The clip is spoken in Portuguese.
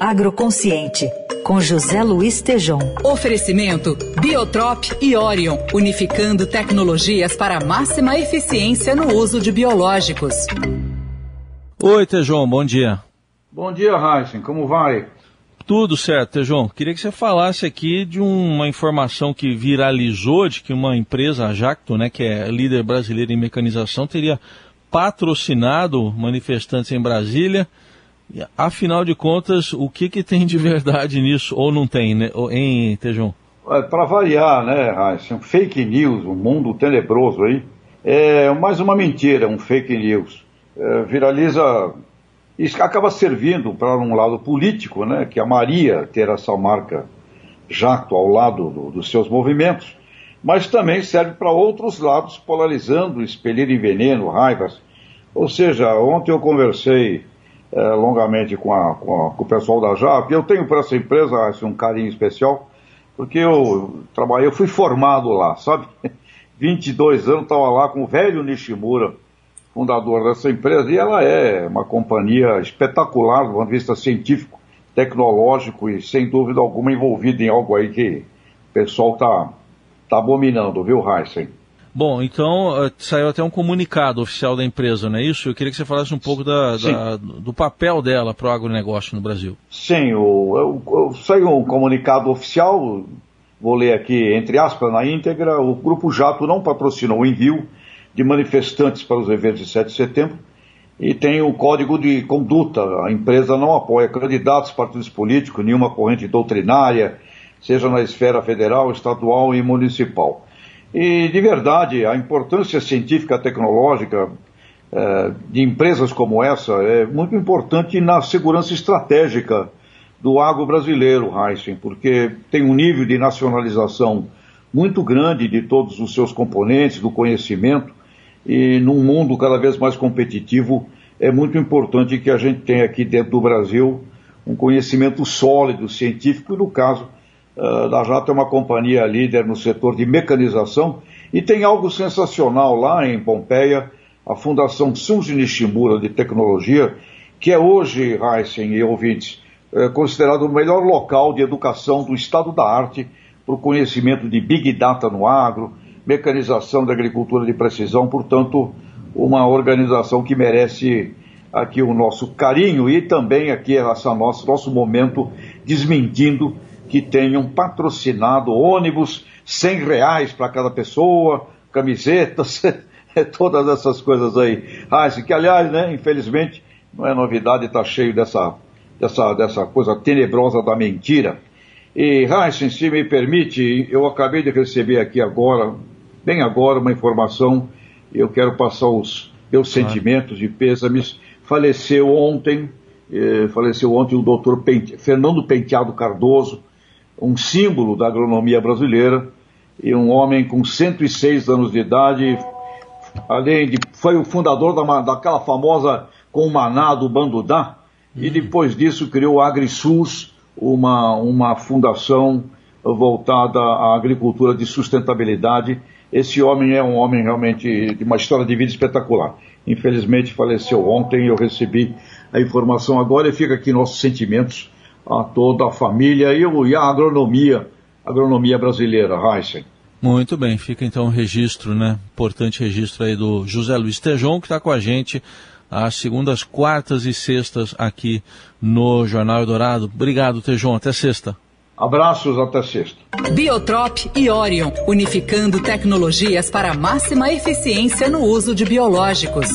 Agroconsciente, com José Luiz Tejom. Oferecimento Biotrop e Orion, unificando tecnologias para máxima eficiência no uso de biológicos. Oi, Tejom, bom dia. Bom dia, Heisen, como vai? Tudo certo, Tejom. Queria que você falasse aqui de uma informação que viralizou de que uma empresa, a Jacto, né, que é líder brasileira em mecanização, teria patrocinado manifestantes em Brasília Afinal de contas, o que, que tem de verdade nisso, ou não tem, né? em Tejon? É, Para variar, né, Raíssa, um fake news, um mundo tenebroso aí, é mais uma mentira, um fake news. É, viraliza, isso acaba servindo para um lado político, né, que a Maria ter essa marca jato ao lado do, dos seus movimentos, mas também serve para outros lados, polarizando, expelindo veneno, raivas. Ou seja, ontem eu conversei é, longamente com, a, com, a, com, o pessoal da JAP. Eu tenho para essa empresa assim, um carinho especial, porque eu trabalhei, eu fui formado lá, sabe? 22 anos estava lá com o velho Nishimura, fundador dessa empresa, e ela é uma companhia espetacular do ponto de vista científico, tecnológico e sem dúvida alguma envolvida em algo aí que o pessoal está tá abominando, viu, Heisen? Bom, então eh, saiu até um comunicado oficial da empresa, não é isso? Eu queria que você falasse um pouco da, da, do papel dela para o agronegócio no Brasil. Sim, o, saiu um comunicado oficial, vou ler aqui entre aspas na íntegra, o Grupo Jato não patrocinou o envio de manifestantes para os eventos de 7 de setembro e tem o código de conduta, a empresa não apoia candidatos, partidos políticos, nenhuma corrente doutrinária, seja na esfera federal, estadual e municipal. E, de verdade, a importância científica tecnológica eh, de empresas como essa é muito importante na segurança estratégica do agro brasileiro, Heisen, porque tem um nível de nacionalização muito grande de todos os seus componentes, do conhecimento, e num mundo cada vez mais competitivo, é muito importante que a gente tenha aqui dentro do Brasil um conhecimento sólido, científico, e no caso, da Jato é uma companhia líder no setor de mecanização e tem algo sensacional lá em Pompeia, a Fundação Sunji Nishimura de Tecnologia, que é hoje, Heisen e ouvintes, é considerado o melhor local de educação do estado da arte para o conhecimento de Big Data no agro, mecanização da agricultura de precisão, portanto, uma organização que merece aqui o nosso carinho e também aqui essa nosso, nosso momento desmentindo que tenham patrocinado ônibus, 100 reais para cada pessoa, camisetas, todas essas coisas aí. Ah, que aliás, né, infelizmente, não é novidade, está cheio dessa, dessa, dessa coisa tenebrosa da mentira. E, Heisen, se me permite, eu acabei de receber aqui agora, bem agora, uma informação, eu quero passar os meus sentimentos de pêsames. Faleceu ontem, eh, faleceu ontem o doutor Pente, Fernando Penteado Cardoso, um símbolo da agronomia brasileira e um homem com 106 anos de idade, além de foi o fundador da, daquela famosa Comaná do Bandudá, uhum. e depois disso criou a AgriSUS, uma, uma fundação voltada à agricultura de sustentabilidade. Esse homem é um homem realmente de uma história de vida espetacular. Infelizmente faleceu ontem, eu recebi a informação agora e fica aqui nossos sentimentos a toda a família e, e a agronomia, agronomia brasileira, Heisen. Muito bem, fica então o registro, né? Importante registro aí do José Luiz Tejon, que está com a gente às segundas, quartas e sextas aqui no Jornal Eldorado. Obrigado, Tejon. Até sexta. Abraços, até sexta. Biotrop e Orion, unificando tecnologias para máxima eficiência no uso de biológicos.